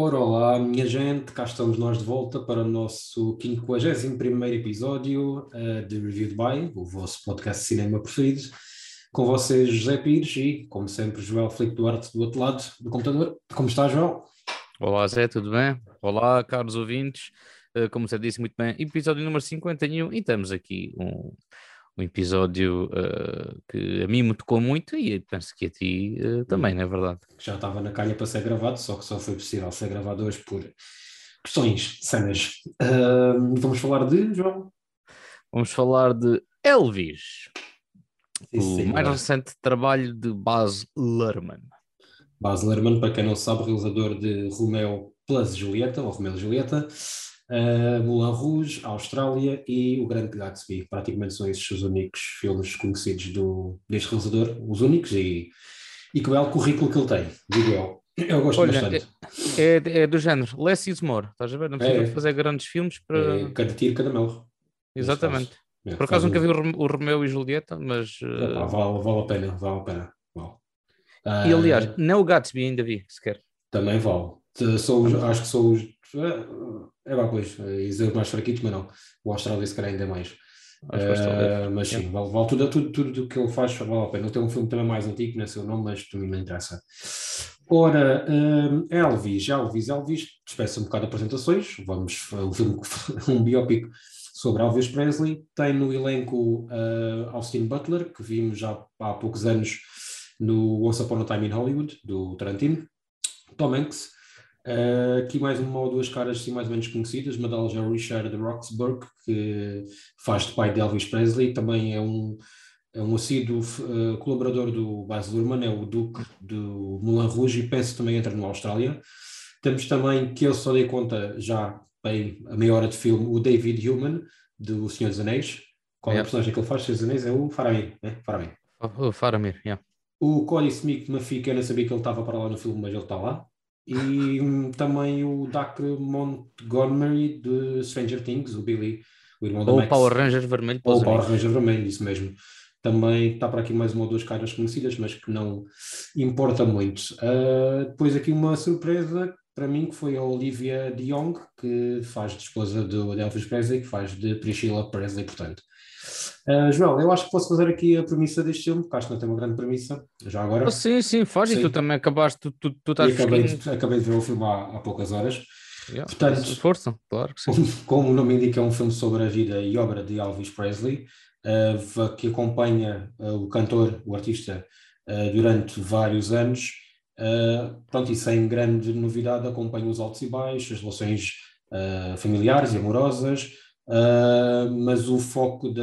Ora, olá, minha gente, cá estamos nós de volta para o nosso 51 episódio uh, de Reviewed By, o vosso podcast de cinema preferido. Com vocês, José Pires e, como sempre, Joel Felipe Duarte do outro lado do computador. Como está, Joel? Olá, Zé, tudo bem? Olá, caros ouvintes. Uh, como você disse muito bem, episódio número 51 e estamos aqui um, um episódio uh, que a mim me tocou muito e penso que a ti uh, também, não é verdade? Já estava na calha para ser gravado, só que só foi possível ser gravado hoje por questões cenas. Uh, vamos falar de, João? Vamos falar de Elvis, sim, o mais recente trabalho de Baz Luhrmann. Baz Luhrmann, para quem não sabe, realizador de Romeo plus Julieta, ou Romeo e Julieta, uh, Moulin Rouge, Austrália e O Grande Gatsby. Praticamente são esses os únicos filmes conhecidos do, deste realizador, os únicos, e, e que belo currículo que ele tem, digo eu. Eu gosto Olha, bastante. É, é, é, do género, less is more, estás a ver? Não precisa é, fazer grandes filmes para. É, cada tiro, cada mel. Exatamente. É, Por acaso nunca vi o Romeu e Julieta, mas. Uh... vale, vale a pena, vale a pena. Vale. E aliás, uh... nem o Gatsby ainda vi sequer. Também vale. Sou, acho que sou os é, é pois, é mais fraquitos, mas não. O Austrália se calhar ainda é mais. Uh, mas sim, vale, vale tudo, tudo, tudo que ele faz vale a pena. Tem um filme também mais antigo, não é seu nome, mas também não interessa. Ora, uh, Elvis, Elvis, Elvis, despeça um bocado de apresentações. Vamos, um filme, um biópico sobre Elvis Presley. Tem no elenco uh, Austin Butler, que vimos já há poucos anos no Once Upon a Time in Hollywood, do Tarantino. Tom Hanks, Uh, aqui mais uma ou duas caras assim, mais ou menos conhecidas, uma delas é o Richard Roxburgh, que faz de pai de Elvis Presley, também é um, é um assíduo uh, colaborador do Baz Luhrmann, é o Duque do Moulin Rouge e penso também entra na Austrália. Temos também, que eu só dei conta já bem a meia hora de filme, o David Human, do Senhor dos Anéis. Qual é a personagem que ele faz, Senhor dos Anéis? É o Faramir, né? Faramir. O Faramir, yeah. O Cody Smith Mafia, que eu não sabia que ele estava para lá no filme, mas ele está lá e um, também o Doc Montgomery de Stranger Things, o Billy, o irmão da Ou Max. o Power Ranger vermelho. Ou o Power Ranger vermelho, isso mesmo. Também está para aqui mais uma ou duas caras conhecidas, mas que não importa muito. Uh, depois aqui uma surpresa para mim, que foi a Olivia de Jong, que faz de esposa do Elvis Presley, que faz de Priscilla Presley, portanto. Uh, Joel, eu acho que posso fazer aqui a premissa deste filme, porque acho que não tem uma grande premissa, já agora. Oh, sim, sim, faz, sim. e tu também acabaste, tu, tu, tu estás acabei de, acabei de ver o filme há, há poucas horas. Yeah, Portanto, força, claro que sim. Como, o nome indica, é um filme sobre a vida e obra de Elvis Presley, uh, que acompanha uh, o cantor, o artista, durante vários anos. pronto, e sem grande novidade, acompanha os altos e baixos, as relações familiares e amorosas, Uh, mas o foco de,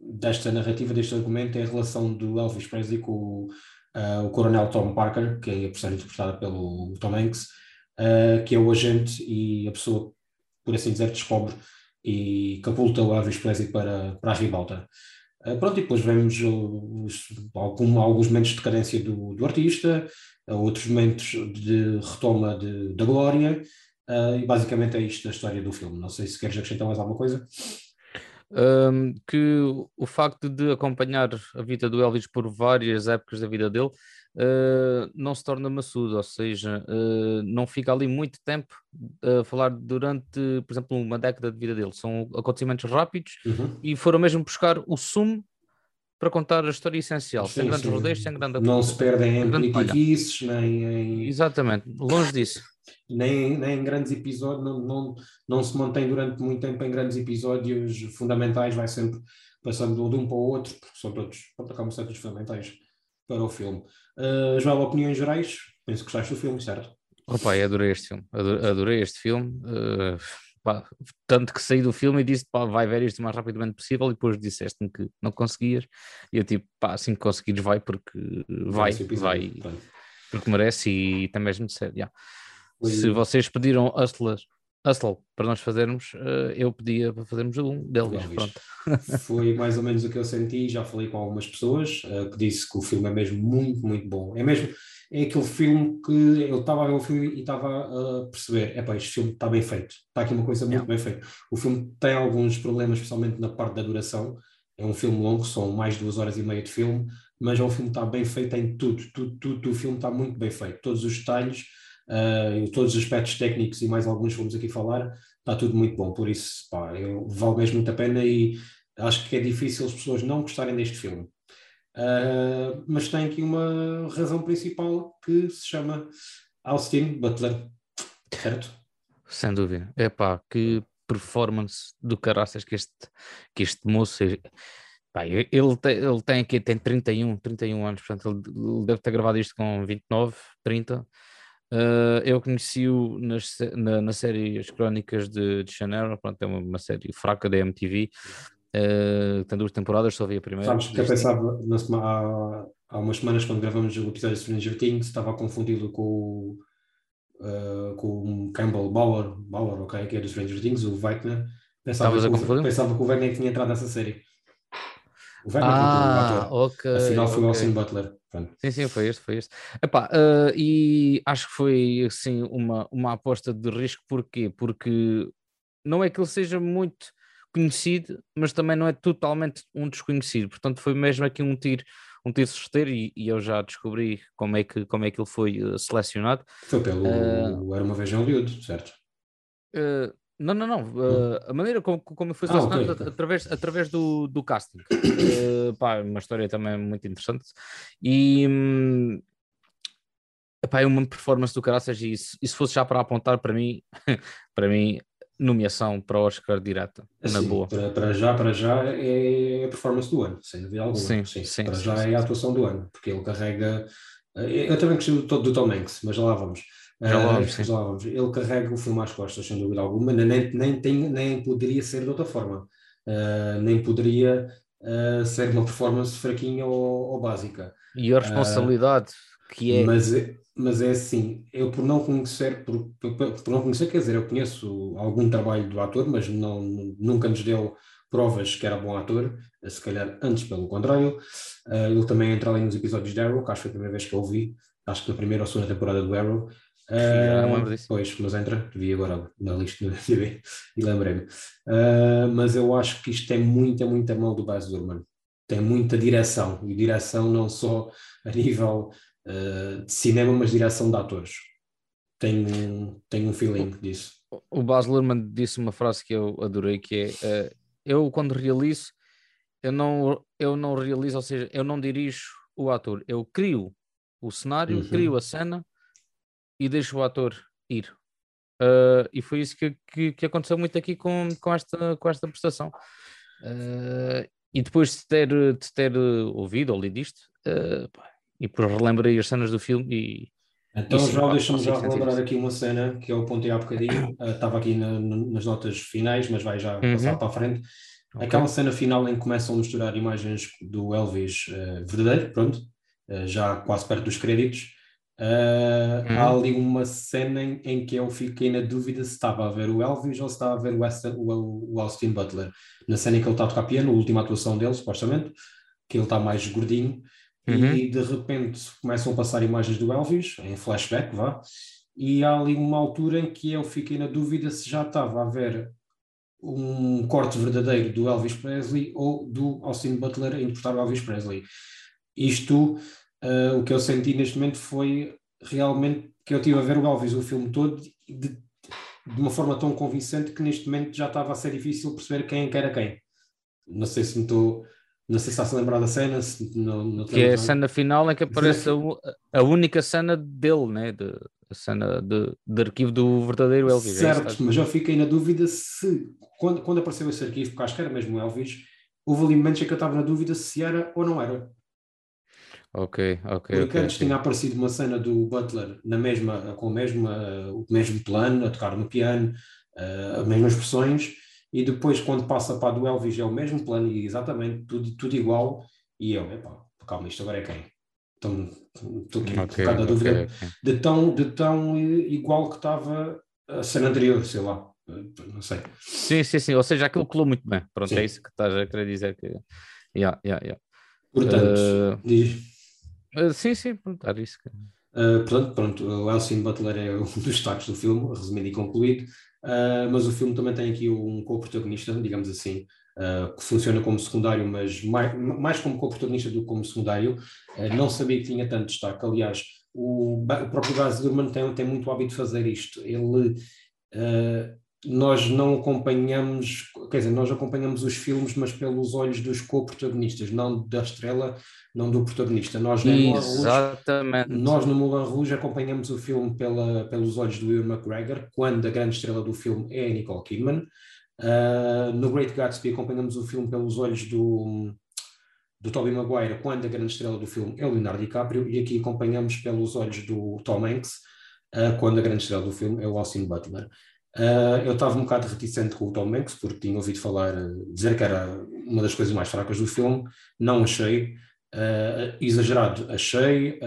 desta narrativa, deste argumento, é a relação do Elvis Presley com o, uh, o coronel Tom Parker, que é a personagem interpretada pelo Tom Hanks, uh, que é o agente e a pessoa, por assim dizer, descobre e capulta o Elvis Presley para, para a ribalta. pronto, e depois vemos os, algum, alguns momentos de decadência do, do artista, outros momentos de retoma de, da glória, Uh, e basicamente é isto a história do filme. Não sei se queres acrescentar mais alguma coisa. Um, que o facto de acompanhar a vida do Elvis por várias épocas da vida dele uh, não se torna maçudo, ou seja, uh, não fica ali muito tempo a falar durante, por exemplo, uma década de vida dele. São acontecimentos rápidos uhum. e foram mesmo buscar o sumo para contar a história essencial, sim, sem grandes rodeios, sem grande Não se perdem em politiquices, nem em... Exatamente, longe disso nem, nem em grandes episódios, não, não, não se mantém durante muito tempo em grandes episódios fundamentais, vai sempre passando de um para o outro, porque são todos, acabam ser todos fundamentais para o filme. Uh, Joel, opiniões gerais? Penso que gostaste do filme, certo? Opa, eu adorei este filme, adorei, adorei este filme. Uh, pá, tanto que saí do filme e disse, pá, vai ver isto o mais rapidamente possível, e depois disseste-me que não conseguias, e eu tipo, pá, assim que conseguires vai, porque vai, vai, porque merece e mesmo de ser, yeah. Se vocês pediram Hustler, Hustle para nós fazermos, uh, eu pedia para fazermos um deles. Pronto. Foi mais ou menos o que eu senti. Já falei com algumas pessoas uh, que disse que o filme é mesmo muito, muito bom. É mesmo é aquele filme que eu estava a ver o filme e estava a perceber: é pá, este filme está bem feito, está aqui uma coisa muito yeah. bem feita. O filme tem alguns problemas, especialmente na parte da duração. É um filme longo, são mais de duas horas e meia de filme, mas é um filme que está bem feito em tudo, tudo, tudo, tudo o filme está muito bem feito. Todos os detalhes uh, todos os aspectos técnicos e mais alguns vamos aqui falar, está tudo muito bom, por isso pá, eu, vale mesmo muito a pena e acho que é difícil as pessoas não gostarem deste filme. Uh, mas tem aqui uma razão principal que se chama Austin Butler, certo? Sem dúvida. É pá, que performance do caraças que este, que este moço. É, pá, ele, tem, ele tem aqui tem 31, 31 anos, portanto, ele deve ter gravado isto com 29, 30. Uh, eu conheci-o na, na série As Crónicas de, de Chanel, pronto, é uma, uma série fraca da MTV, Uh, tem duas temporadas, só vi a primeira. Sabes que eu pensava na, há, há umas semanas, quando gravamos o episódio de Stranger Things, estava confundido com, uh, com o Campbell Bauer, Bauer okay, que é do Stranger Things, o Weigner. Pensava, que, o, pensava que o Weigner tinha entrado nessa série. O Weigner ah, o ok. Afinal foi okay. o Austin Butler. Pronto. Sim, sim, foi este, foi este. Epá, uh, e acho que foi assim uma, uma aposta de risco, porquê? Porque não é que ele seja muito conhecido, mas também não é totalmente um desconhecido. Portanto, foi mesmo aqui um tiro, um tiro certeiro e, e eu já descobri como é que, como é que ele foi uh, selecionado. Foi pelo uh, Era uma vez em Hollywood, certo? Uh, não, não, não. Uh, a maneira como, como foi selecionado ah, okay. através, através do, do casting. Uh, pá, uma história também muito interessante. E. Hum, epá, é uma performance do caraças e, e se fosse já para apontar para mim, para mim nomeação para o Oscar direta, na sim, boa. Para, para, já, para já é a performance do ano, sem dúvida alguma. Sim, sim, sim para sim, já sim, é a atuação do ano, porque ele carrega. Eh, eu também gostei do, do Tom Hanks, mas lá vamos. Já lá vamos, uh, já vamos. Ele carrega o filme às costas, sem dúvida alguma, nem, nem, tem, nem poderia ser de outra forma. Uh, nem poderia uh, ser uma performance fraquinha ou, ou básica. E a responsabilidade que é. Mas, mas é assim, eu por não conhecer, por, por, por, não conhecer, quer dizer, eu conheço algum trabalho do ator, mas não, nunca nos deu provas que era bom ator, se calhar antes pelo contrário. Ele também entra ali nos episódios de Arrow, que acho que foi a primeira vez que eu vi, acho que na primeira ou segunda temporada do Arrow. Uh, pois, mas entra, vi agora na lista do TV e lembrei-me. Uh, mas eu acho que isto tem muita, muita mão do Baz Luhrmann. Tem muita direção, e direção não só a nível uh, de cinema, mas direção de atores. Tenho, tenho um feeling disso. O Baz Luhrmann disse uma frase que eu adorei, que é, uh, eu quando realizo, eu não, eu não realizo, ou seja, eu não dirijo o ator, eu crio o cenário, uhum. crio a cena e deixo o ator ir. Uh, e foi isso que, que, que, aconteceu muito aqui com, com, esta, com esta prestação. Uh, e depois de ter, de ter ouvido ou lido isto, uh, e por relembrei as cenas do filme e então já deixa-me já relembrar aqui uma cena que eu apontei há bocadinho, uh, estava aqui na, nas notas finais, mas vai já uhum. passar para a frente. Okay. Aquela cena final em que começam a misturar imagens do Elvis uh, verdadeiro, pronto, uh, já quase perto dos créditos. Uhum. Há ali uma cena em, em, que eu fiquei na dúvida se estava a ver o Elvis ou se estava a ver o, Western, o, o Austin Butler. Na cena em que ele está a tocar piano, a última atuação dele, supostamente, que ele está mais gordinho uhum. e de repente começam a passar imagens do Elvis, em flashback, vá, e há ali uma altura em que eu fiquei na dúvida se já estava a ver um corte verdadeiro do Elvis Presley ou do Austin Butler a interpretar o Elvis Presley. Isto, uh, o que eu senti neste momento foi realmente que eu estive a ver o Elvis o filme todo de, de uma forma tão convincente que neste momento já estava a ser difícil perceber quem era quem. Não sei se me estou não sei se está-se a lembrar da cena. Se que é a cena final em que aparece a, a única cena dele, né? De, a cena de, de arquivo do verdadeiro Elvis. É certo, é mas eu fiquei na dúvida se, quando, quando apareceu esse arquivo, porque acho que era mesmo o Elvis, houve ali momentos em que eu estava na dúvida se era ou não era. Ok, ok. Porque okay, antes okay. tinha aparecido uma cena do Butler na mesma, com o mesmo, o mesmo plano, a tocar no piano, uh, as mesmas expressões, e depois quando passa para a do Elvis é o mesmo plano e exatamente tudo, tudo igual e eu, epá, calma, isto agora é quem? Então, estou aqui okay, um dúvida okay, okay. De, tão, de tão igual que estava a cena anterior, sei lá, não sei. Sim, sim, sim, ou seja, aquilo colou muito bem, pronto, sim. é isso que estás a querer dizer que... Yeah, yeah, yeah. Portanto, uh, diz... Uh, sim, sim, pronto, era isso. Uh, portanto, pronto, o Elsin Butler é um dos destaques do filme, resumido e concluído. Uh, mas o filme também tem aqui um co-protagonista, digamos assim, uh, que funciona como secundário, mas mais, mais como co-protagonista do que como secundário. Uh, não sabia que tinha tanto destaque. Aliás, o, o próprio Baz Luhrmann tem, tem muito hábito de fazer isto. Ele, uh, nós não acompanhamos, quer dizer, nós acompanhamos os filmes, mas pelos olhos dos co-protagonistas, não da estrela, não do protagonista. Nós, Exatamente. Rouge, nós no Moulin Rouge acompanhamos o filme pela, pelos olhos do Will McGregor, quando a grande estrela do filme é a Nicole Kidman. Uh, no Great Gatsby acompanhamos o filme pelos olhos do, do Tobey Maguire, quando a grande estrela do filme é o Leonardo DiCaprio, e aqui acompanhamos pelos olhos do Tom Hanks, uh, quando a grande estrela do filme é o Austin Butler. Uh, eu estava um bocado reticente com o Tom Hanks, porque tinha ouvido falar, dizer que era uma das coisas mais fracas do filme, não achei, uh, exagerado achei,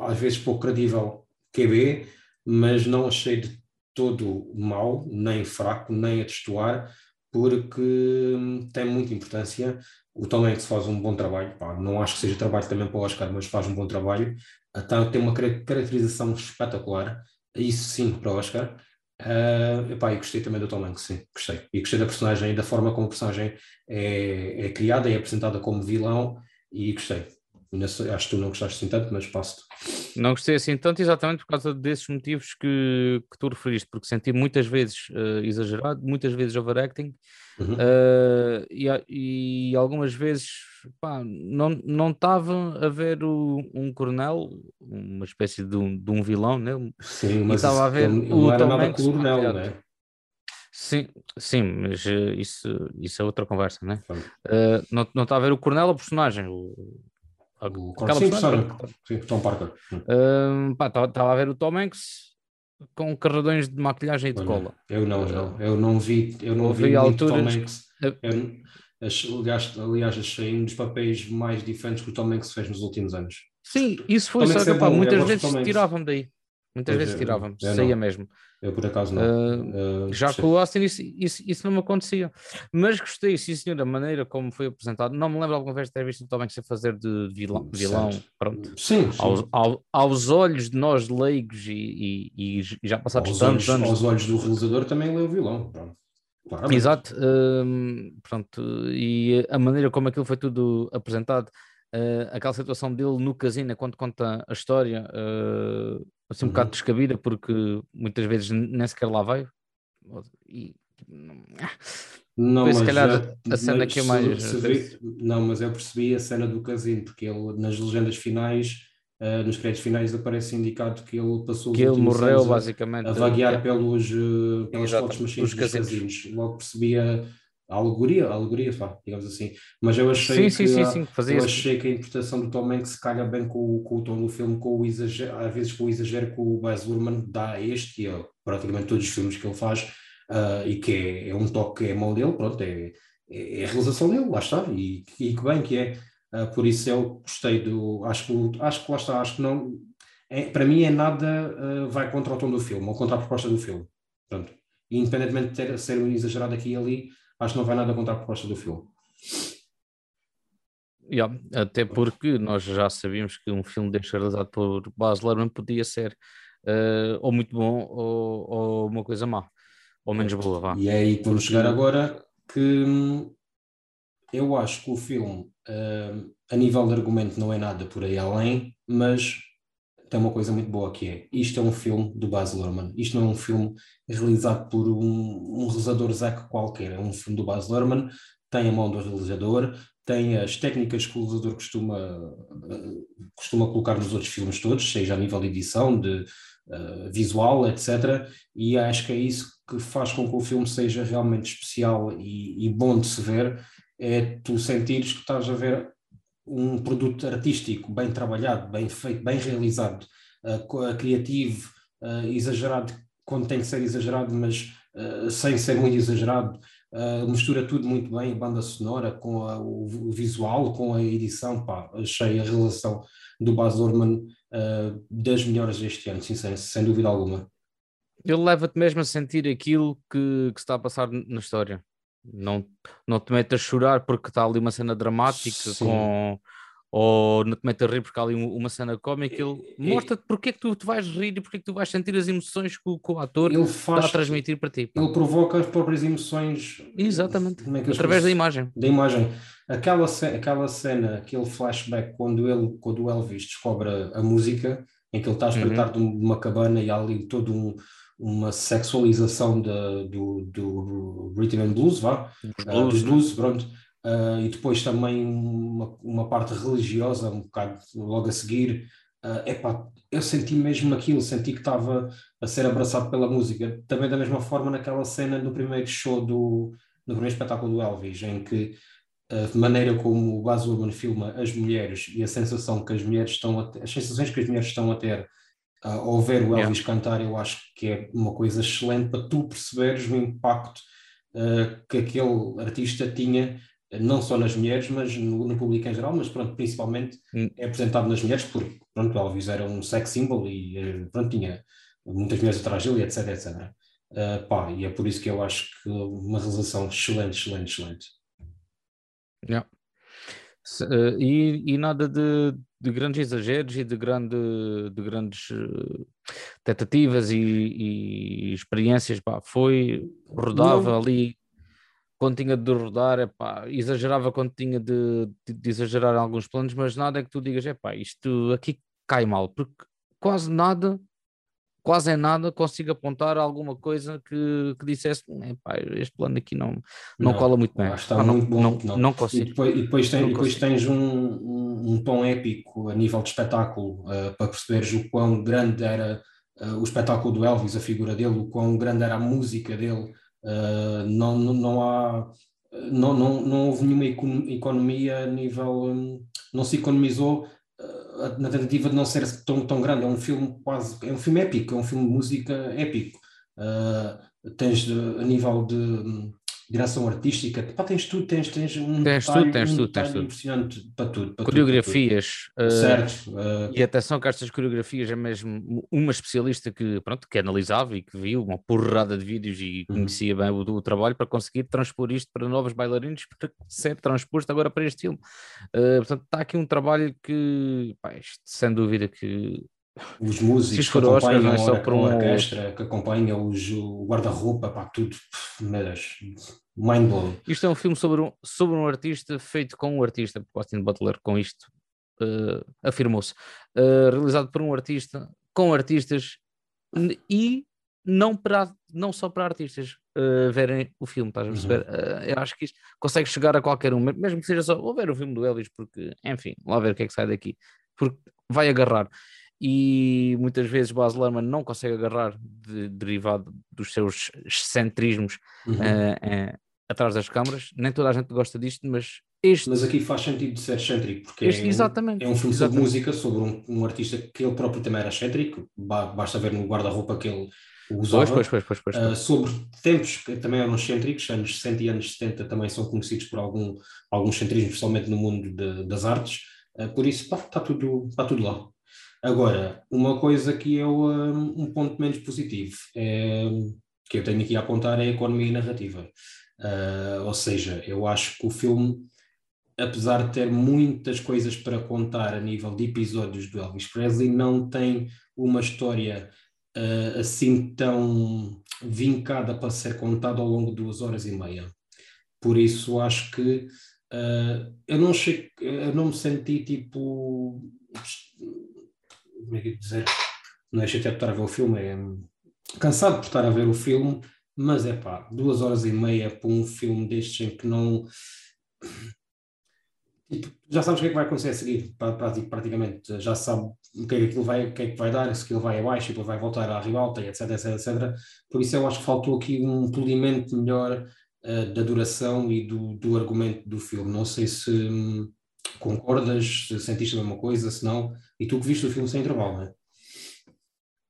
às vezes pouco credível QB, mas não achei de todo mau, nem fraco, nem a destoar, porque hum, tem muita importância. O Tom Hanks faz um bom trabalho, pá, não acho que seja trabalho também para o Oscar, mas faz um bom trabalho. Então, tem uma caracterização espetacular, isso sim para o Oscar. Uh, epá, e gostei também do Tom Hanks, sim, gostei. E gostei da personagem da forma como a personagem é, é criada e é apresentada como vilão, e gostei. Acho que tu não gostaste assim tanto, mas passo-te. Não gostei assim tanto exatamente por causa desses motivos que, que tu referiste, porque senti muitas vezes uh, exagerado, muitas vezes overacting uhum. uh, e, e, algumas vezes pá, não estava a ver o, um coronel, uma espécie de um, de um vilão, né? Sim, mas estava a ver ele, o não era nada coronel, né? Sim, sim, mas uh, isso, isso é outra conversa, né? Uh, não, não está a ver o coronel, o personagem, o, o Aquela sim, sim, Tom Parker. Estava uh, a ver o Tom Hanks com carradões de maquilhagem e de cola. Eu não, não, eu não vi, eu não vi, vi alturas... Tom Hanks. Eu, aliás, achei um dos papéis mais diferentes que o Tom Hanks fez nos últimos anos. Sim, isso foi só que, é muitas vezes tiravam daí. Muitas pois vezes tiravam, saía mesmo. Eu por acaso não. Uh, já com o Austin isso, isso, isso, não me acontecia. Mas gostei, sim senhor, da maneira como foi apresentado. Não me lembro alguma vez de ter visto o Tom Hanks a fazer de vilão, vilão pronto. Sim, sim. Aos, aos, aos, olhos de nós leigos e, e, e já passados aos tantos olhos, anos. Aos olhos do realizador também ele é o vilão, pronto. Exato, uh, pronto, e a maneira como aquilo foi tudo apresentado, uh, aquela situação dele no casino, quando conta a história, uh, assim um uhum. bocado descabida, porque muitas vezes nem sequer lá vai. E, não, mas se calhar já, a cena que é mais. Percebi, não, mas eu percebi a cena do casino, porque ele nas legendas finais, uh, nos créditos finais, aparece indicado que ele passou que ele morreu basicamente a, vaguear é. pelos, pelas fotos machines dos casinos. Logo percebia a alegoria, a alegoria, pá, digamos assim. Mas eu achei sim, que, sim, sim, eu achei que a interpretação do Tom Hanks calha bem com, com o tom do filme, com o exagero, às vezes com o exagero que o Baz Luhrmann dá a este e a praticamente todos os filmes que ele faz, uh, e que é, é, um toque que é mão dele, pronto, é, é, é a realização dele, lá está, e, e que bem que é. Uh, por isso eu gostei do. Acho que, acho que lá está, acho que não. É, para mim é nada uh, vai contra o tom do filme, ou contra a proposta do filme. Pronto. independentemente de ter, ser um exagerado aqui e ali, acho que não vai nada contra a proposta do filme. Yeah, até porque nós já sabíamos que um filme realizado por Baz Luhrmann podia ser uh, ou muito bom ou, ou, uma coisa má, ou menos boa. Vá. E é aí que vamos chegar agora que hum, eu acho que o filme, uh, a nível de argumento, não é nada por aí além, mas tem uma coisa muito boa que é, isto é um filme do Baz Luhrmann, isto não é um filme realizado por um, um realizador Zack qualquer, é um filme do Baz Luhrmann, tem a mão do realizador, tem as técnicas que o realizador costuma, costuma colocar nos outros filmes todos, seja a nível de edição, de uh, visual, etc. E acho que é isso que faz com que o filme seja realmente especial e, e bom de se ver, é tu sentires que estás a ver um produto artístico bem trabalhado, bem feito, bem realizado, uh, criativo, uh, exagerado quando tem que ser exagerado, mas uh, sem ser muito exagerado, mistura tudo muito bem, a banda sonora com a, o, visual, com a edição, pá, achei a relação do Baz Luhrmann das melhores deste ano, sem, sem dúvida alguma. Ele leva-te mesmo a sentir aquilo que, que está a passar na história. Não, não te metas a chorar porque está ali uma cena dramática Sim. com ou não te metas a rir porque há ali uma cena cómica, ele mostra-te porque é que tu te vais rir e porque é que tu vais sentir as emoções que o, que o ator ele faz, está a transmitir para ti. Ele provoca as próprias emoções. Exatamente, é através da imagem. Da imagem. Aquela, aquela cena, aquele flashback, quando, ele, quando o Elvis descobre a, a música, em que ele está a espreitar uhum. de uma cabana e há ali todo um, uma sexualização de, do, do rhythm and blues, vá, blues, uh, dos blues pronto, uh, e depois também uma, uma parte religiosa, um bocado logo a seguir. Uh, epá, eu senti mesmo aquilo, senti que estava a ser abraçado pela música, também da mesma forma naquela cena no primeiro show do no primeiro espetáculo do Elvis, em que a maneira como o Baz Luhrmann filma as mulheres e a sensação que as mulheres estão a ter, as sensações que as mulheres estão a ter ao ver o Elvis yeah. cantar, eu acho que é uma coisa excelente para tu perceberes o impacto uh, que aquele artista tinha, não só nas mulheres, mas no, no público em geral, mas pronto, principalmente mm. é apresentado nas mulheres, porque pronto, o Elvis era um sex symbol e eh, pronto, tinha muitas mulheres atrás dele, etc, etc. Uh, pá, e é por isso que eu acho que uma realização excelente, excelente, excelente. Yeah. Uh, e, e, nada de, de, grandes exageros e de, grande, de grandes uh, tentativas e, e experiências, pá, foi, rodava Não. ali quando tinha de rodar, epá, exagerava quando tinha de, de, de, exagerar alguns planos, mas nada é que tu digas, epá, isto aqui cai mal, porque quase nada quase em nada consigo apontar alguma coisa que, que dissesse este plano aqui não, não, não cola muito bem. Está ah, muito não, bom. Não, não, consigo. E depois, e depois, tem, depois tens um, um, um, tom épico a nível de espetáculo uh, para perceberes o quão grande era uh, o espetáculo do Elvis, a figura dele, o quão grande era a música dele. Uh, não, não, não há. Não, não, não houve nenhuma economia a nível. Um, não se economizou na tentativa de não ser tão, tão grande. É um filme quase, é um filme épico, é um filme de música épico. Uh, tens a nível de direção artística, pá, tens tudo, tens, tens um tens detalhe, tudo, tens um tudo, tens tudo. impressionante para tudo. Para coreografias. Tudo, para tudo. Uh, certo. Uh, e atenção que estas coreografias é mesmo uma especialista que, pronto, que analisava e que viu uma porrada de vídeos e uhum. conhecia bem o, o, trabalho para conseguir transpor isto para novos bailarinos para ser transposto agora para este filme. Uh, portanto, está aqui um trabalho que, pá, sem dúvida que os músicos que acompanham Oscar, é a, por uma orquestra, que acompanham os, o guarda-roupa, pá, tudo, mas mind blowing. Isto é um filme sobre um, sobre um artista feito com um artista, porque Austin Butler com isto uh, afirmou-se, uh, realizado por um artista, com artistas e não, para, não só para artistas uh, verem o filme, estás a uhum. perceber? Uhum. eu acho que isto consegue chegar a qualquer um, mesmo que seja só, vou ver o filme do Elvis, porque, enfim, lá ver o que é que sai daqui, porque vai agarrar e muitas vezes Baz Luhrmann não consegue agarrar de, derivado dos seus excentrismos uhum. uh, uh, atrás das câmaras. Nem toda a gente gosta disto, mas este... Mas aqui faz sentido de ser excêntrico, porque este, é, exatamente, é um filme exatamente. sobre música, sobre um, um, artista que ele próprio também era excêntrico, basta ver no guarda-roupa que ele usava. Pois, pois, pois, pois, pois. Uh, sobre tempos que também eram excêntricos, anos 60 e anos 70 também são conhecidos por algum, algum excentrismo, especialmente no mundo de, das artes, uh, por isso está tudo, tá tudo lá. Agora, uma coisa que é um, ponto menos positivo, é, que eu tenho aqui a apontar, é a economia narrativa. Uh, ou seja, eu acho que o filme, apesar de ter muitas coisas para contar a nível de episódios do Elvis Presley, não tem uma história uh, assim tão vincada para ser contada ao longo de duas horas e meia. Por isso, acho que uh, eu, não cheguei, eu não me senti tipo como é que dizer, não é chateado por estar a ver o filme, é cansado por estar a ver o filme, mas é pá, duas horas e meia para um filme destes em que não. Tipo, já sabes o que é que vai acontecer a seguir, praticamente. Já sabe o que é que aquilo vai, que é que vai dar, se aquilo vai abaixo depois vai voltar à ribalta, etc, etc, etc. Por isso eu acho que faltou aqui um polimento melhor uh, da duração e do, do argumento do filme. Não sei se hum, concordas, se sentiste a mesma coisa, se não, e tu que viste o filme sem intervalo, não é?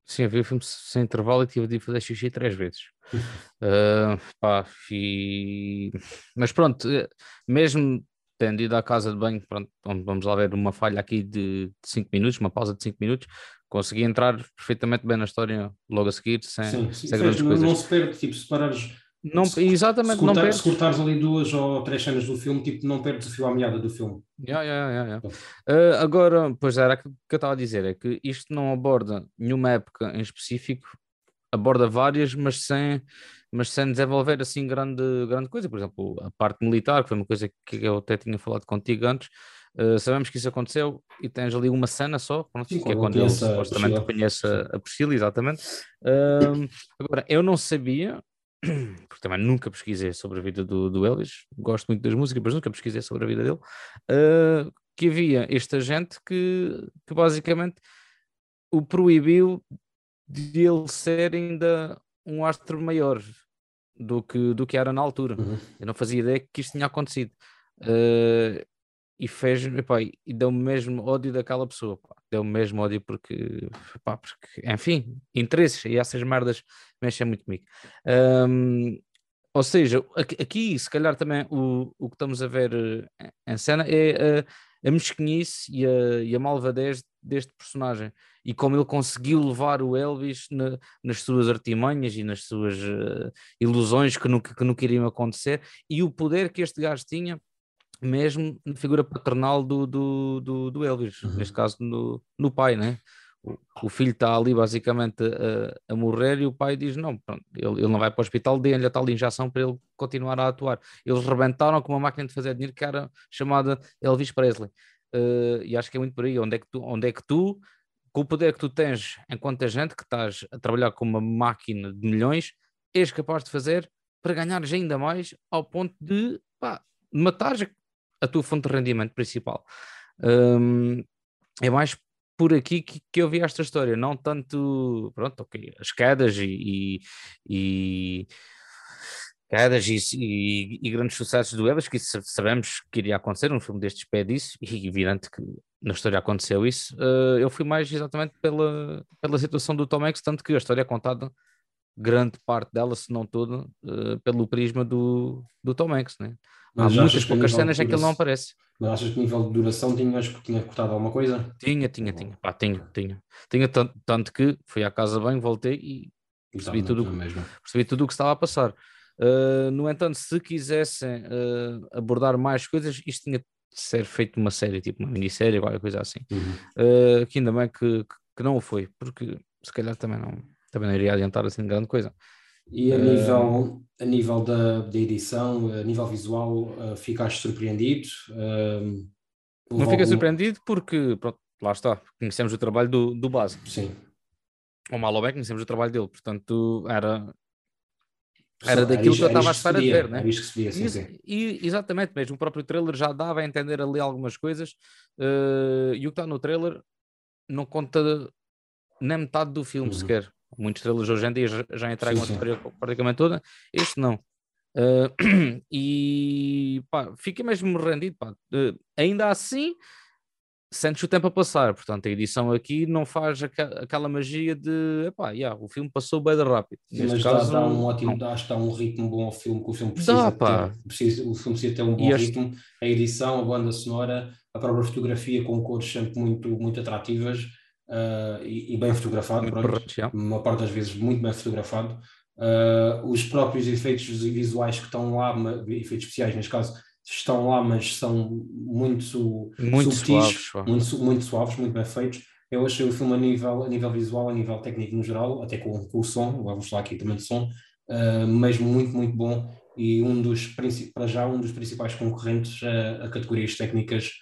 Sim, eu vi o filme sem intervalo e tive de fazer xixi três vezes. uh, pá, e... Mas pronto, eh, mesmo tendo ido à casa de banho, pronto, vamos lá ver uma falha aqui de 5 minutos, uma pausa de 5 minutos, consegui entrar perfeitamente bem na história logo a seguir, sem, sim, sim, sem grandes coisas. Não se perde, tipo, se parares não, se, exatamente, se, cortar, não perdes. Se cortares ali duas ou três cenas do filme, tipo, não perdes o fio à meada do filme. Yeah, yeah, yeah, uh, agora, pois era aquilo que eu estava a dizer, é que isto não aborda nenhuma época em específico, aborda várias, mas sem, mas sem desenvolver assim grande, grande coisa. Por exemplo, a parte militar, que foi uma coisa que eu até tinha falado contigo antes, Uh, sabemos que isso aconteceu e tens ali uma cena só, pronto, Sim, que é quando ele supostamente conhece a, a Priscila, exatamente. Uh, agora, eu não sabia, porque também nunca pesquisei sobre a vida do, do Elvis, gosto muito das músicas, mas nunca pesquisei sobre a vida dele, uh, que havia esta gente que, que basicamente o proibiu de ele ser ainda um astro maior do que, do que era na altura. Uhum. Eu não fazia ideia que isto tinha acontecido. Uh, e fez e deu-me mesmo ódio daquela pessoa. Deu-me mesmo ódio porque, porque, enfim, interesses e essas merdas mexem muito comigo. Um, ou seja, aqui, se calhar também o, o que estamos a ver eh, em cena é a, a mesquinice e a, e a malvadez deste personagem e como ele conseguiu levar o Elvis na, nas suas artimanhas e nas suas uh, ilusões que nunca, que nunca iriam acontecer e o poder que este gajo tinha mesmo na figura paternal do, do, do, do Elvis, uhum. neste caso no, no pai, né? O, filho está ali basicamente a, a, morrer e o pai diz: Não, pronto, ele, ele não vai para o hospital, deem-lhe a tal injeção para ele continuar a atuar. Eles rebentaram com uma máquina de fazer dinheiro que era chamada Elvis Presley. Uh, e acho que é muito por aí. Onde é que tu, onde é que tu com o poder que tu tens enquanto agente, que estás a trabalhar com uma máquina de milhões, és capaz de fazer para ganhares ainda mais ao ponto de pá, matar a tua fonte de rendimento principal. Um, é mais por aqui que, que, eu vi esta história, não tanto, pronto, as quedas e, e, e quedas e, e, e, grandes sucessos do Evans, que sabemos que iria acontecer, um filme destes pé disso, e evidente que na história aconteceu isso, uh, eu fui mais exatamente pela, pela situação do Tom Hanks, tanto que a história é contada grande parte dela, se não toda, uh, pelo prisma do, do Tom Hanks, né? Há muitas poucas cenas em que ele não aparece. Mas achas que nível de duração tinhas, tinha cortado alguma coisa? Tinha, tinha, tinha. Pá, tinha, tinha. Tinha tanto, tanto que fui à casa bem, voltei e percebi tudo, percebi tudo o que estava a passar. Uh, no entanto, se quisessem uh, abordar mais coisas, isto tinha de ser feito uma série, tipo uma minissérie, qualquer coisa assim. Uhum. Uh, que ainda bem que, que, não o foi, porque se calhar também não, também não iria adiantar assim grande coisa. E a nível, a nível da, da edição, a nível visual, uh, ficaste surpreendido? Uh, não fiquei algum... surpreendido porque, pronto, lá está, conhecemos o trabalho do, do básico. Sim. O mal ou bem conhecemos o trabalho dele, portanto era, era daquilo que eu estava à espera de ver, né? Era isto que se via, sim, sim. E, exatamente mesmo, o próprio trailer já dava a entender ali algumas coisas uh, e o que está no trailer não conta nem metade do filme uhum. sequer muitos trailers hoje em dia já, já entregam a história praticamente toda, este não. Uh, e pá, fica mesmo rendido. Pá. Uh, ainda assim, sentes o tempo a passar. Portanto, a edição aqui não faz aquela magia de epá, yeah, o filme passou bem rápido. Sim, mas caso, dá, dá, um ótimo, dá, dá um ritmo bom ao filme que o filme precisa, dá, ter, precisa o filme precisa ter um bom este... ritmo. A edição, a banda sonora, a própria fotografia com cores sempre muito, muito atrativas uh, e, e, bem fotografado, pronto, uma parte das vezes muito bem fotografado. Uh, os próprios efeitos visuais que estão lá, efeitos especiais neste caso, estão lá, mas são muito, muito subtis, suaves, muito, muito suaves, muito bem feitos. Eu achei o filme a nível, a nível visual, a nível técnico no geral, até com, com o som, vamos falar aqui também de som, uh, mesmo muito, muito bom e um dos, para já, um dos principais concorrentes a, a categorias técnicas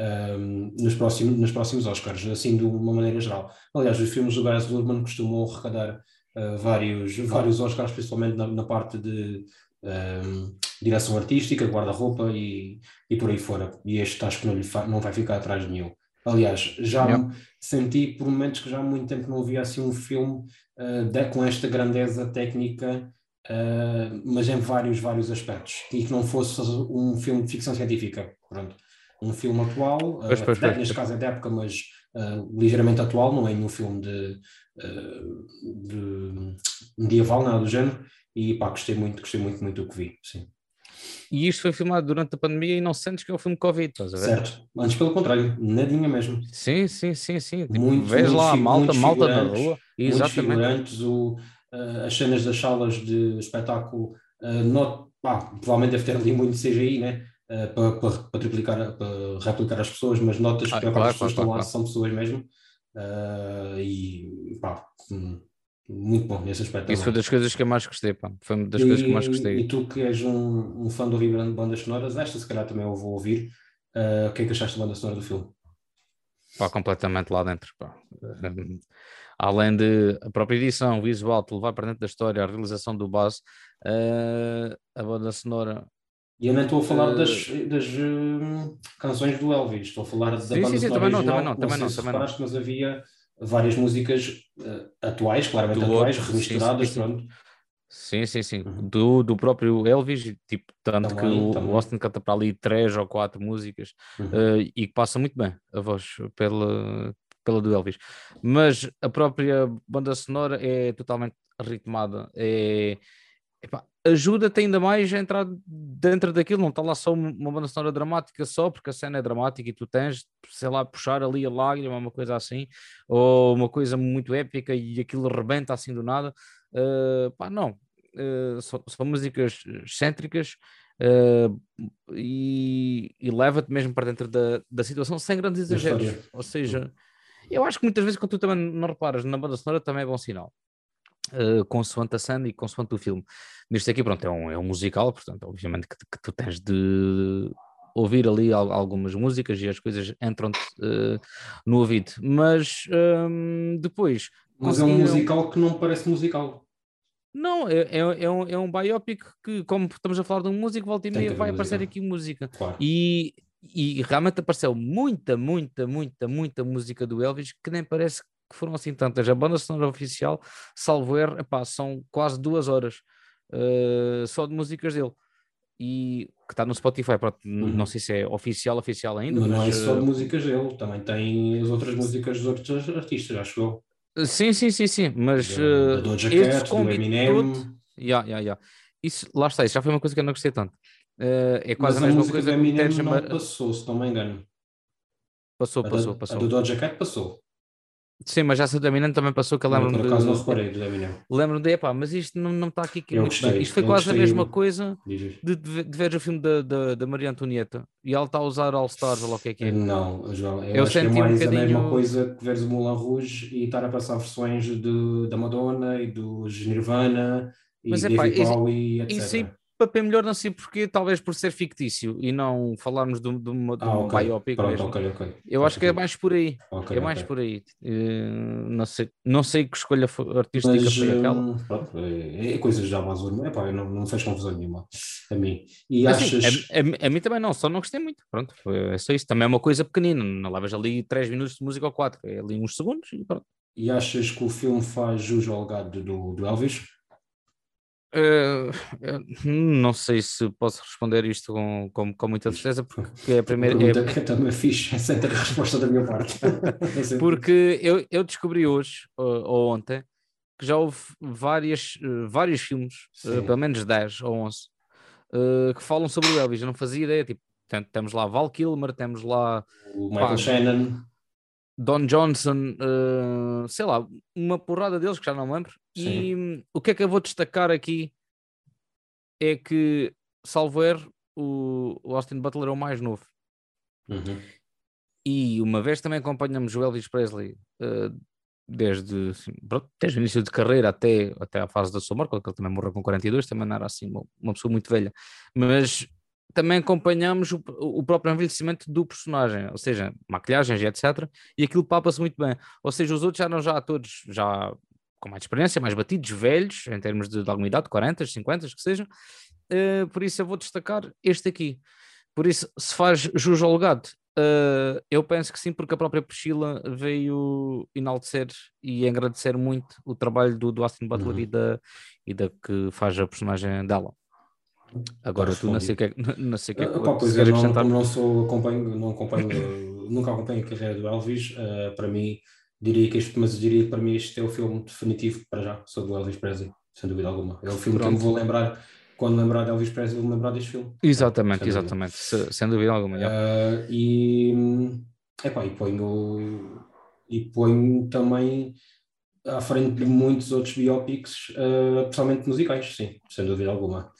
um, nos, próximos, nos próximos Oscars, assim de uma maneira geral. Aliás, os filmes do Baz Luhrmann costumam arrecadar uh, vários, vários Oscars, principalmente na, na parte de um, direção artística, guarda-roupa e, e por aí fora. E este acho que não, lhe não vai ficar atrás de nenhum. Aliás, já yeah. senti por momentos que já há muito tempo não havia assim um filme uh, de, com esta grandeza técnica, uh, mas em vários, vários aspectos, e que não fosse um filme de ficção científica. Pronto um filme atual, pois, pois, pois, neste caso é de época, mas uh, ligeiramente atual, não é nenhum filme de, uh, de, medieval, nada do género, e pá, gostei muito, gostei muito, muito do que vi, sim. E isto foi filmado durante a pandemia e não sentes que é um filme Covid, estás a ver? Certo, antes pelo contrário, nadinha mesmo. Sim, sim, sim, sim. Tipo, muito, vês lá a malta, malta na rua. Exatamente. o, uh, as cenas das salas de espetáculo, uh, not, pá, provavelmente deve ter ali muito CGI, né? Uh, para, para, para, triplicar, para replicar as pessoas, mas notas ah, que claro, as pessoas claro, estão lá são pessoas mesmo. Uh, e pá, muito bom nesse aspecto. Isso também. foi das coisas que eu mais gostei, pá. Foi uma das e, coisas que mais gostei. E tu que és um, um fã de ouvir bandas sonoras, esta se calhar também eu vou ouvir. Uh, o que é que achaste da banda sonora do filme? Pá, completamente lá dentro. Pá. Além de a própria edição, o visual, te levar para dentro da história, a realização do base, uh, a banda sonora. E eu nem estou a falar uh, das, das uh, canções do Elvis, estou a falar da sim, banda sim, sim, também. Não, também não, também não, também não. mas havia várias músicas atuais, claramente do atuais, outro, remisturadas, sim, sim, pronto. Sim, sim, sim. Uhum. Do, do próprio Elvis, tipo, tanto também, que o, também. Austin canta para ali três ou quatro músicas uhum. uh, e que passa muito bem a voz pela, pela do Elvis. Mas a própria banda sonora é totalmente ritmada. É, ajuda-te ainda mais a entrar dentro daquilo, não está lá só uma banda sonora dramática só, porque a cena é dramática e tu tens, sei lá, puxar ali a lágrima, uma coisa assim, ou uma coisa muito épica e aquilo rebenta assim do nada. Uh, pá, não, uh, são, são, músicas excêntricas uh, e, e leva-te mesmo para dentro da, da situação sem grandes exageros. Ou seja, eu acho que muitas vezes quando tu também não reparas na banda sonora também é bom sinal. Uh, consoante a cena e consoante o filme. Neste aqui, pronto, é um, é um musical, portanto, obviamente que, que tu tens de ouvir ali algumas músicas e as coisas entram uh, no ouvido. Mas um, depois mas é um musical que não parece musical. Não, é, é, é, um, é um biopic que, como estamos a falar de um músico, volta e meia vai aparecer aqui música. Claro. E, e realmente apareceu muita, muita, muita, muita música do Elvis que nem parece que foram assim tantas. A banda sonora oficial, salvo erro, epá, são quase duas horas uh, só de músicas dele. E que está no Spotify, pronto, uhum. não sei se é oficial, oficial ainda. Mas, mas não é só de eh, músicas dele, também tem as outras músicas dos outros artistas, acho eu. Sim, sim, sim, sim, mas da, uh, Doja Cat, do Eminem. Todo, yeah, yeah, yeah. Isso, lá está, isso já foi uma coisa que eu não gostei tanto. Uh, é quase mas a mesma a coisa que Eminem não uma... passou, se não me engano. Passou, passou, passou. A do Doja Cat passou. Sim, mas essa do Eminem também passou que eu lembro-me Por acaso de... não reparei do Eminem. Lembro-me de, epá, mas isto não, não está aqui. Eu gostei, isto foi quase gostei, a mesma coisa de, de, de, ver o filme da, da, da Maria Antonieta e ela está a usar All Stars ou o que é que é. Não, João, eu, eu acho que é mais um bocadinho... a mesma coisa que veres o Moulin Rouge e estar a passar versões de, da Madonna e dos Nirvana e mas, David epá, Bowie, etc. Isso papel melhor, não sei porquê, talvez por ser fictício e não falarmos de, de, uma, de ah, um okay. biopic Pronto, mesmo. Okay, okay. Eu acho que é mais por aí. é mais por aí. Uh, não, sei, não sei que escolha artística Mas, foi aquela. Hum, pronto, é, é coisas da Amazon, é pá, não, não fez confusão nenhuma a mim. E Mas, achas... Sim, a, a, a, mim também não, só não gostei muito. Pronto, foi, é só isso. Também é uma coisa pequenina, não levas ali 3 minutos de música ou 4, é ali uns segundos e pronto. E achas que o filme faz jus ao legado do, do Elvis? Uh, não sei se posso responder isto com, com, com muita certeza, porque é a primeira. Pergunta é... que também fiz, essa é a resposta da minha parte. porque eu, eu descobri hoje, ou, ou ontem, que já houve várias, uh, vários filmes, uh, pelo menos 10 ou 11, que falam sobre o Elvis. Eu não fazia ideia. Tipo, temos lá Val Kilmer, temos lá o Michael pá, Shannon. Don Johnson, uh, sei lá, uma porrada deles que já não me lembro. Sim. E o que é que eu vou destacar aqui é que, salvo erro, o, o Austin Butler é o mais novo. Uhum. E uma vez também acompanhamos o Elvis Presley uh, desde, assim, desde o início de carreira até, até a fase da sua morte, porque ele também morreu com 42, também não era assim uma, uma pessoa muito velha. Mas também acompanhamos o, o, próprio envelhecimento do personagem, ou seja, maquilhagens e etc. E aquilo papa-se muito bem. Ou seja, os outros já eram já todos já com mais experiência, mais batidos, velhos, em termos de, de alguma idade, 40, 50, que sejam. Uh, por isso eu vou destacar este aqui. Por isso, se faz jus ao legado, uh, eu penso que sim, porque a própria Priscila veio enaltecer e agradecer muito o trabalho do, do Austin Butler uhum. e, da, e da que faz a personagem dela. Agora tu não sei o que é, não sei que é, pois é, não, como não sou acompanho, não acompanho nunca acompanho a carreira do Elvis, uh, para mim diria que este, mas diria que para mim este é o filme definitivo para já sobre o Elvis Presley, sem dúvida alguma. É o filme Pronto. que eu me vou lembrar quando lembrar de Elvis Presley, vou lembrar deste filme. Exatamente, sem exatamente, dúvida. sem dúvida alguma. Uh, e, epá, e ponho e ponho também à frente de muitos outros biopics, uh, principalmente musicais, sim, sem dúvida alguma.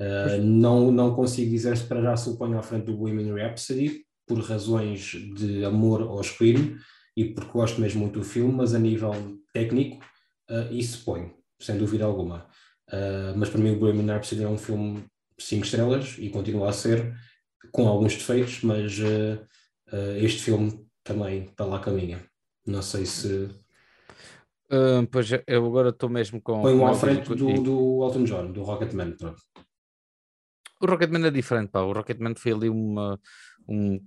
Uh, não, não consigo dizer se para já se o ponho à frente do Women Rhapsody, por razões de amor ao Queen e porque gosto mesmo muito do filme, mas a nível técnico, uh, isso ponho, sem dúvida alguma. Uh, mas para mim o Women Rhapsody é um filme 5 estrelas e continua a ser, com alguns defeitos, mas uh, este filme também para lá caminha. Não sei se. Pois eu agora estou mesmo com. Põe-o à frente do, do Elton John, do Rocketman. Pronto. O Rocketman é diferente, pá. O Rocketman foi ali uma. Um,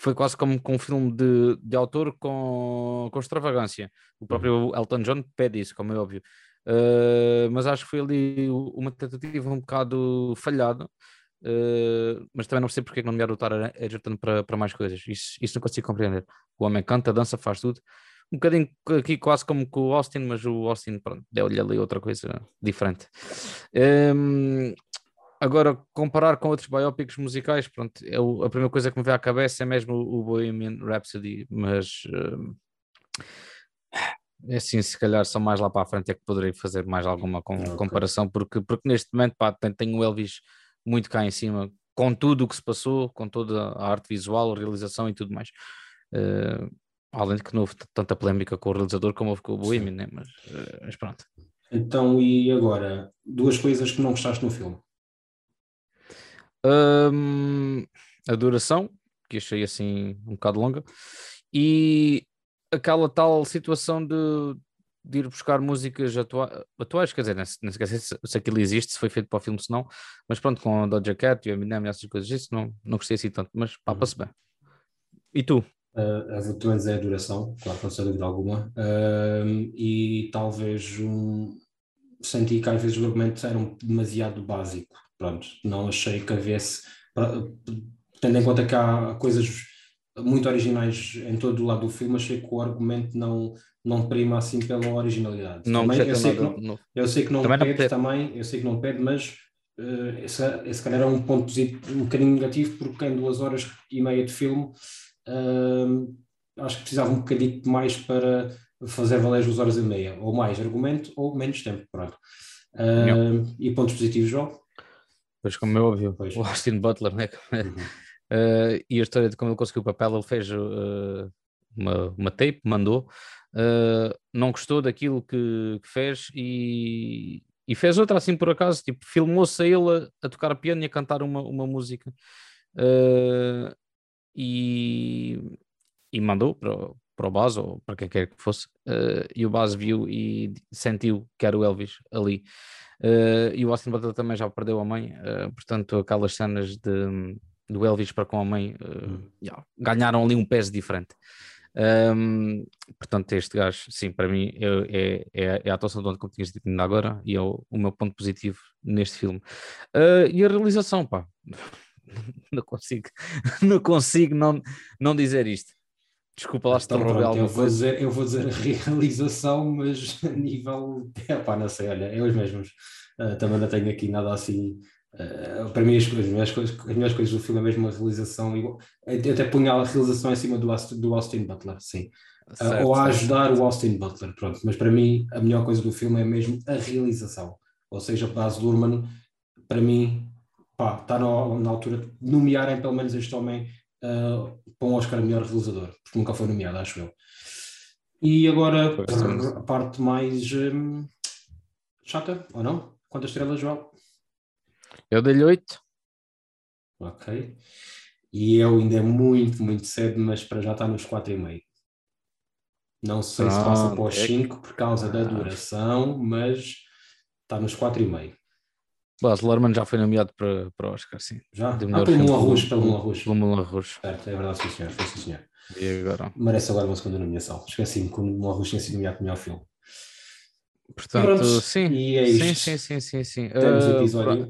foi quase como com um filme de, de autor com, com extravagância. O próprio uhum. Elton John pede isso, como é óbvio. Uh, mas acho que foi ali uma tentativa um bocado falhada. Uh, mas também não sei porque é não nomear o Taron Egerton para, para mais coisas. Isso, isso não consigo compreender. O homem canta, dança, faz tudo. Um bocadinho aqui quase como com o Austin, mas o Austin deu-lhe ali outra coisa diferente. Um, Agora, comparar com outros biópicos musicais, pronto, eu, a primeira coisa que me vem à cabeça é mesmo o, Bohemian Rhapsody, mas uh, é assim, se calhar só mais lá para a frente é que poderei fazer mais alguma com, okay. comparação, porque, porque neste momento pá, tem, tem o Elvis muito cá em cima, com tudo o que se passou, com toda a arte visual, a realização e tudo mais. Uh, além de que não houve tanta polémica com o realizador como houve com o Bohemian, né? mas, uh, mas pronto. Então, e agora, duas coisas que não gostaste no filme? Um, a duração, que achei assim um bocado longa, e aquela tal situação de, de ir buscar músicas atua atuais, quer dizer, não, sei se, se aquilo existe, se foi feito para o filme, se não, mas pronto, com a Doja Cat e o Eminem e essas coisas, isso não, não gostei assim tanto, mas papa-se bem. E tu? Uh, a vou dizer a duração, claro, não sem dúvida alguma, uh, e talvez um, senti que às vezes o argumento era um demasiado básico pronto, não achei que houvesse, tendo em conta que há coisas muito originais em todo o lado do filme, achei que o argumento não, não prima assim pela originalidade. Não, também, eu, sei não, não, eu, sei que não, também pede, também, eu sei que não pede, mas uh, esse, esse calhar é um ponto positivo, um bocadinho negativo, porque em duas horas e meia de filme uh, acho que precisava um bocadinho mais para fazer valer as duas horas e meia, ou mais argumento ou menos tempo, pronto. Uh, e pontos positivos, João? Pois, como é óbvio, pois. o Austin Butler, né? Uhum. Uh, e a história de como ele conseguiu o papel, ele fez uh, uma, uma tape, mandou, uh, não gostou daquilo que, que, fez e, e fez outra assim por acaso, tipo, filmou-se a ele a, a, tocar piano e a cantar uma, uma música e, e mandou para, para o Baz ou para quem quer que fosse, e o Baz viu e sentiu que era o Elvis ali. Uh, e o Austin Butler também já perdeu a mãe, uh, portanto, aquelas cenas de, do Elvis para com a mãe uh, yeah, ganharam ali um peso diferente. Um, portanto, este gajo, sim, para mim é, é, é a atuação de onde, como tinhas dito ainda agora, e é o, o meu ponto positivo neste filme. e a realização, pá, não consigo, não consigo não, não dizer isto. Desculpa lá se então, pronto, eu vou. Dizer, eu vou dizer realização, mas a nível. Epá, não sei, olha, é os mesmos. Uh, também não tenho aqui nada assim. Uh, para mim, as, as, melhores coisas, as melhores coisas do filme é mesmo a realização. Igual, eu até punha a realização em cima do, do Austin Butler, sim. Certo, uh, ou a ajudar certo. o Austin Butler, pronto. Mas para mim, a melhor coisa do filme é mesmo a realização. Ou seja, Baz Luhrmann, para mim, está na, na altura de nomearem pelo menos este homem uh, para um Oscar melhor realizador, porque nunca foi nomeado, acho eu. E agora a parte mais um, chata, ou não? Quantas estrelas, João? Eu dei-lhe 8. Ok. E eu ainda é muito, muito cedo, mas para já está nos 4,5. Não sei se passa para os 5 é por causa da duração, mas está nos 4,5. Baz Luhrmann já foi nomeado para, para o Oscar, sim. Já? De ah, pelo Moulin Rouge, pelo Moulin Rouge. Pelo Moulin Rouge. Certo, é verdade, sim senhor, foi sim senhor. E agora? Merece agora uma segunda nomeação. Esqueci-me que o Moulin Rouge tinha sido nomeado o melhor filme. Portanto, Pronto, sim, e é sim, sim, sim, sim, sim. Temos uh, episódio.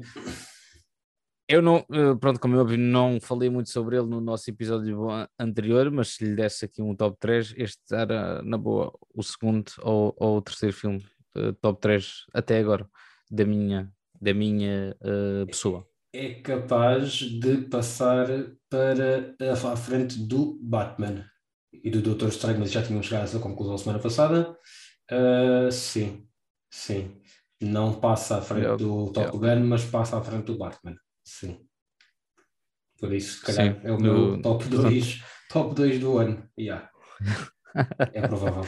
Eu não, uh, pronto, como é óbvio, não falei muito sobre ele no nosso episódio anterior, mas se lhe desse aqui um top 3, este era, na boa, o segundo ou, ou o terceiro filme, uh, top 3 até agora, da minha da minha uh, pessoa. É capaz de passar para a frente do Batman e do Doutor Estranho, mas já tinham chegado a essa conclusão semana passada. Uh, sim, sim. Não passa à frente do Top Gun, mas passa à frente do Batman. Sim. Por isso, se calhar, sim, é o meu do... top 2 top 2 do ano. Yeah. é provável.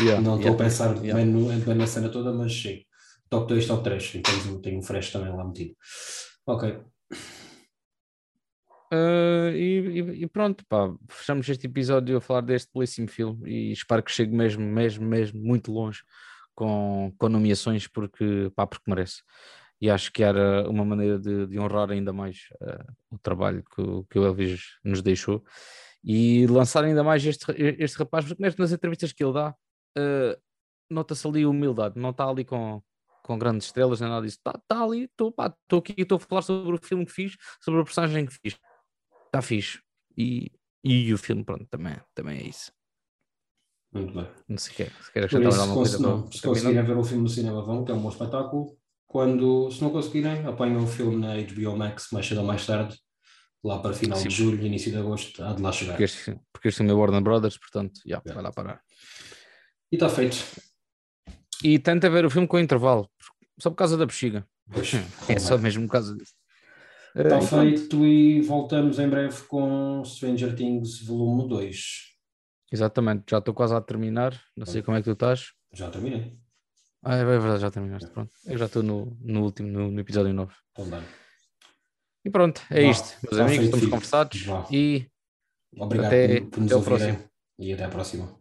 Yeah, não estou yeah, a pensar bem, no, bem na cena toda, mas sim top 2, top 3. E tens, tenho um fresh também lá metido. Ok. Uh, e, e, pronto, pá, fechamos este episódio a falar deste belíssimo filme e espero que chegue mesmo, mesmo, mesmo muito longe com, com nomeações porque, pá, porque merece. E acho que era uma maneira de, de honrar ainda mais uh, o trabalho que, que o Elvis nos deixou e lançar ainda mais este, este rapaz, porque mesmo nas entrevistas que ele dá, uh, nota-se ali humildade, não está ali com, com grandes estrelas, nem nada disso. Está tá ali, estou aqui, estou a falar sobre o filme que fiz, sobre a personagem que fiz está fixe. E, e o filme, pronto, também, também é isso. Muito bem. Não sei quer, se quer acrescentar alguma coisa. Não, se conseguirem ver o filme no cinema, vão, que é um bom espetáculo. Quando, se não conseguirem, apanham o filme na HBO Max mais cedo ou mais tarde, lá para final Sim. de julho, início de agosto, há de lá chegar. Porque este, porque este é Warner Brothers, portanto, yeah, é. vai lá parar. E está feito. E tenta ver o filme com intervalo, só por causa da bexiga. Pois, é só mesmo por causa disso. Está feito e voltamos em breve com Stranger Things volume 2. Exatamente, já estou quase a terminar. Não sei como é que tu estás. Já terminei. Ah, é verdade, já terminaste. Pronto. Eu já estou no, no último, no, no episódio 9. Então, e pronto, é Vá, isto, meus amigos, estamos conversados Vá. e Obrigado até, por, por nos até o próximo. E até a próxima.